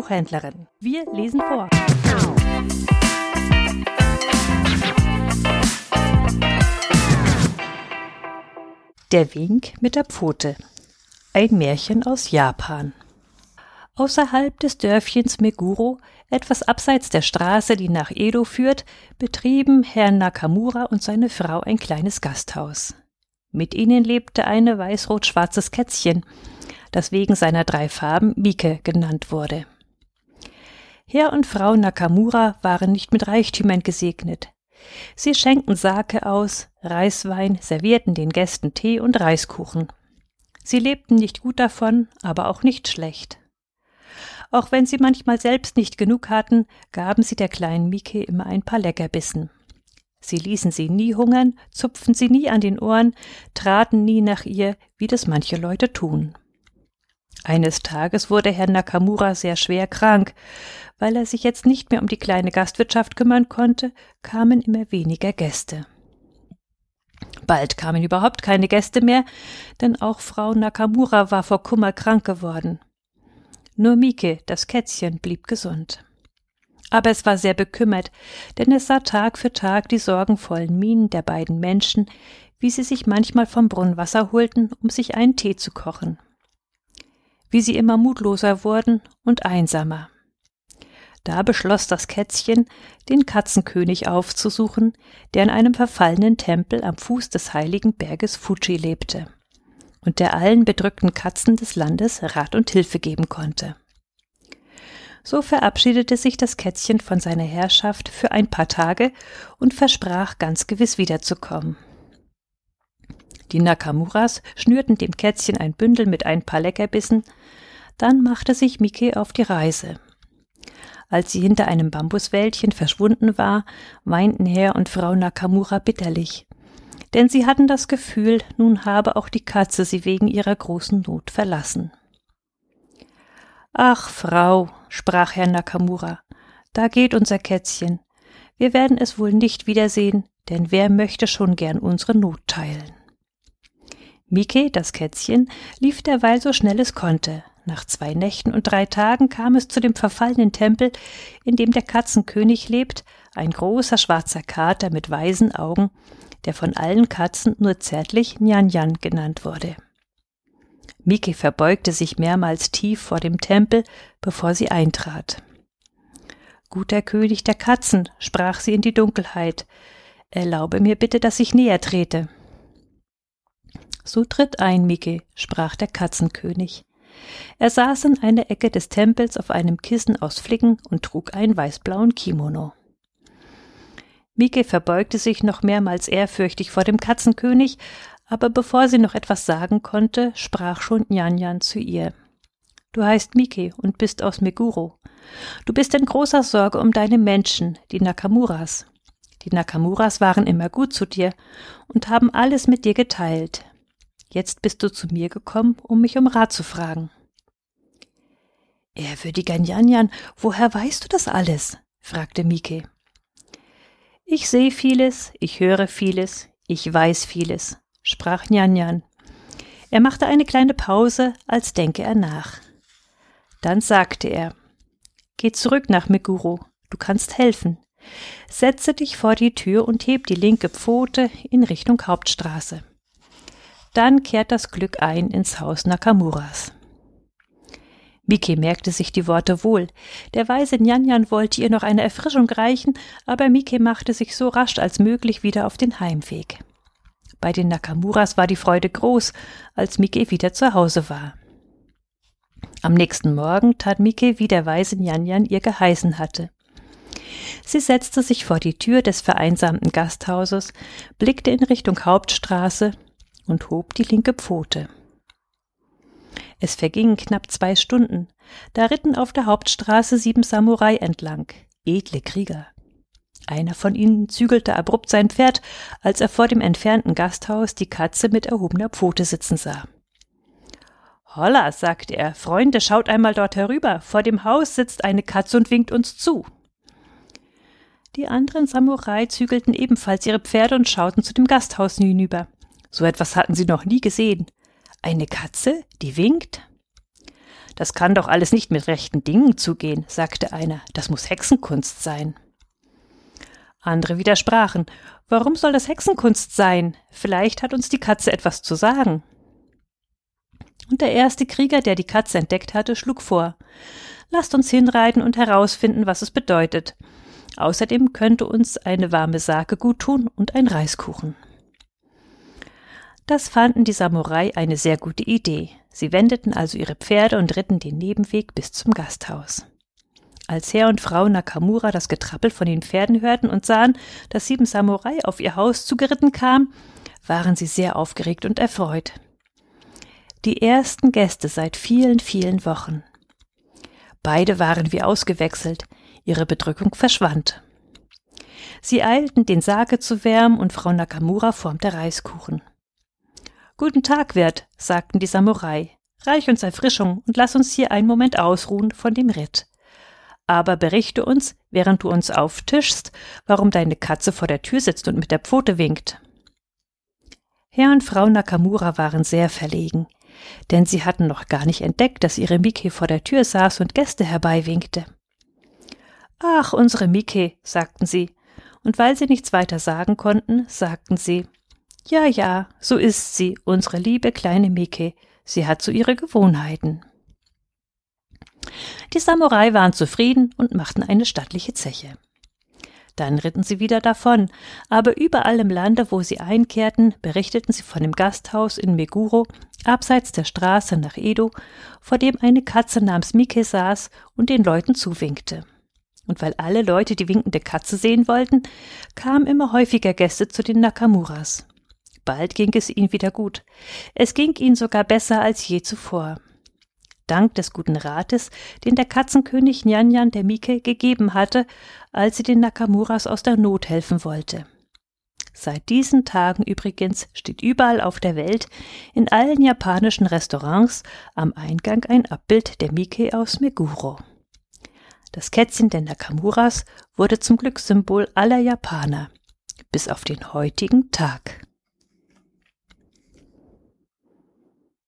Buchhändlerin. Wir lesen vor. Der Wink mit der Pfote. Ein Märchen aus Japan. Außerhalb des Dörfchens Meguro, etwas abseits der Straße, die nach Edo führt, betrieben Herr Nakamura und seine Frau ein kleines Gasthaus. Mit ihnen lebte eine weiß-rot-schwarzes Kätzchen, das wegen seiner drei Farben Mike genannt wurde. Herr und Frau Nakamura waren nicht mit Reichtümern gesegnet. Sie schenkten Sake aus, Reiswein, servierten den Gästen Tee und Reiskuchen. Sie lebten nicht gut davon, aber auch nicht schlecht. Auch wenn sie manchmal selbst nicht genug hatten, gaben sie der kleinen Mike immer ein paar Leckerbissen. Sie ließen sie nie hungern, zupften sie nie an den Ohren, traten nie nach ihr, wie das manche Leute tun. Eines Tages wurde Herr Nakamura sehr schwer krank. Weil er sich jetzt nicht mehr um die kleine Gastwirtschaft kümmern konnte, kamen immer weniger Gäste. Bald kamen überhaupt keine Gäste mehr, denn auch Frau Nakamura war vor Kummer krank geworden. Nur Mike, das Kätzchen, blieb gesund. Aber es war sehr bekümmert, denn es sah Tag für Tag die sorgenvollen Mienen der beiden Menschen, wie sie sich manchmal vom Brunnen Wasser holten, um sich einen Tee zu kochen. Wie sie immer mutloser wurden und einsamer. Da beschloss das Kätzchen, den Katzenkönig aufzusuchen, der in einem verfallenen Tempel am Fuß des heiligen Berges Fuji lebte und der allen bedrückten Katzen des Landes Rat und Hilfe geben konnte. So verabschiedete sich das Kätzchen von seiner Herrschaft für ein paar Tage und versprach ganz gewiss wiederzukommen. Die Nakamuras schnürten dem Kätzchen ein Bündel mit ein paar Leckerbissen, dann machte sich Miki auf die Reise. Als sie hinter einem Bambuswäldchen verschwunden war, weinten Herr und Frau Nakamura bitterlich denn sie hatten das Gefühl, nun habe auch die Katze sie wegen ihrer großen Not verlassen. Ach, Frau, sprach Herr Nakamura, da geht unser Kätzchen. Wir werden es wohl nicht wiedersehen, denn wer möchte schon gern unsere Not teilen? Mike, das Kätzchen, lief derweil so schnell es konnte. Nach zwei Nächten und drei Tagen kam es zu dem verfallenen Tempel, in dem der Katzenkönig lebt, ein großer schwarzer Kater mit weißen Augen, der von allen Katzen nur zärtlich Nyan genannt wurde. Miki verbeugte sich mehrmals tief vor dem Tempel, bevor sie eintrat. Guter König der Katzen, sprach sie in die Dunkelheit, erlaube mir bitte, dass ich näher trete. So tritt ein, Miki, sprach der Katzenkönig. Er saß in einer Ecke des Tempels auf einem Kissen aus Flicken und trug einen weißblauen Kimono. Mike verbeugte sich noch mehrmals ehrfürchtig vor dem Katzenkönig, aber bevor sie noch etwas sagen konnte, sprach schon Nyanjan zu ihr. Du heißt Mike und bist aus Meguro. Du bist in großer Sorge um deine Menschen, die Nakamuras. Die Nakamuras waren immer gut zu dir und haben alles mit dir geteilt. Jetzt bist du zu mir gekommen, um mich um Rat zu fragen. Ehrwürdiger Nyanjan, woher weißt du das alles? fragte Mike. Ich sehe vieles, ich höre vieles, ich weiß vieles, sprach Nyan Er machte eine kleine Pause, als denke er nach. Dann sagte er Geh zurück nach Meguro, du kannst helfen. Setze dich vor die Tür und heb die linke Pfote in Richtung Hauptstraße. Dann kehrt das Glück ein ins Haus Nakamuras. Miki merkte sich die Worte wohl. Der weise Nyanjan wollte ihr noch eine Erfrischung reichen, aber Miki machte sich so rasch als möglich wieder auf den Heimweg. Bei den Nakamuras war die Freude groß, als Miki wieder zu Hause war. Am nächsten Morgen tat Miki, wie der weise Nyanjan ihr geheißen hatte. Sie setzte sich vor die Tür des vereinsamten Gasthauses, blickte in Richtung Hauptstraße und hob die linke Pfote. Es vergingen knapp zwei Stunden. Da ritten auf der Hauptstraße sieben Samurai entlang, edle Krieger. Einer von ihnen zügelte abrupt sein Pferd, als er vor dem entfernten Gasthaus die Katze mit erhobener Pfote sitzen sah. Holla, sagte er, Freunde, schaut einmal dort herüber. Vor dem Haus sitzt eine Katze und winkt uns zu. Die anderen Samurai zügelten ebenfalls ihre Pferde und schauten zu dem Gasthaus hinüber. So etwas hatten sie noch nie gesehen. Eine Katze, die winkt? Das kann doch alles nicht mit rechten Dingen zugehen, sagte einer. Das muss Hexenkunst sein. Andere widersprachen. Warum soll das Hexenkunst sein? Vielleicht hat uns die Katze etwas zu sagen. Und der erste Krieger, der die Katze entdeckt hatte, schlug vor. Lasst uns hinreiten und herausfinden, was es bedeutet. Außerdem könnte uns eine warme Sake gut tun und ein Reiskuchen. Das fanden die Samurai eine sehr gute Idee. Sie wendeten also ihre Pferde und ritten den Nebenweg bis zum Gasthaus. Als Herr und Frau Nakamura das Getrappel von den Pferden hörten und sahen, dass sieben Samurai auf ihr Haus zugeritten kamen, waren sie sehr aufgeregt und erfreut. Die ersten Gäste seit vielen, vielen Wochen. Beide waren wie ausgewechselt, ihre Bedrückung verschwand. Sie eilten, den Sake zu wärmen, und Frau Nakamura formte Reiskuchen. Guten Tag, Wirt, sagten die Samurai. Reich uns Erfrischung und lass uns hier einen Moment ausruhen von dem Ritt aber berichte uns, während du uns auftischst, warum deine Katze vor der Tür sitzt und mit der Pfote winkt. Herr und Frau Nakamura waren sehr verlegen, denn sie hatten noch gar nicht entdeckt, dass ihre Mike vor der Tür saß und Gäste herbeiwinkte. Ach, unsere Mike, sagten sie, und weil sie nichts weiter sagen konnten, sagten sie Ja, ja, so ist sie, unsere liebe kleine Mike, sie hat so ihre Gewohnheiten. Die Samurai waren zufrieden und machten eine stattliche Zeche. Dann ritten sie wieder davon, aber überall im Lande, wo sie einkehrten, berichteten sie von dem Gasthaus in Meguro, abseits der Straße nach Edo, vor dem eine Katze namens Mike saß und den Leuten zuwinkte. Und weil alle Leute die winkende Katze sehen wollten, kamen immer häufiger Gäste zu den Nakamuras. Bald ging es ihnen wieder gut. Es ging ihnen sogar besser als je zuvor dank des guten Rates, den der Katzenkönig Nyanjan der Mike gegeben hatte, als sie den Nakamuras aus der Not helfen wollte. Seit diesen Tagen übrigens steht überall auf der Welt, in allen japanischen Restaurants, am Eingang ein Abbild der Mike aus Meguro. Das Kätzchen der Nakamuras wurde zum Glückssymbol aller Japaner, bis auf den heutigen Tag.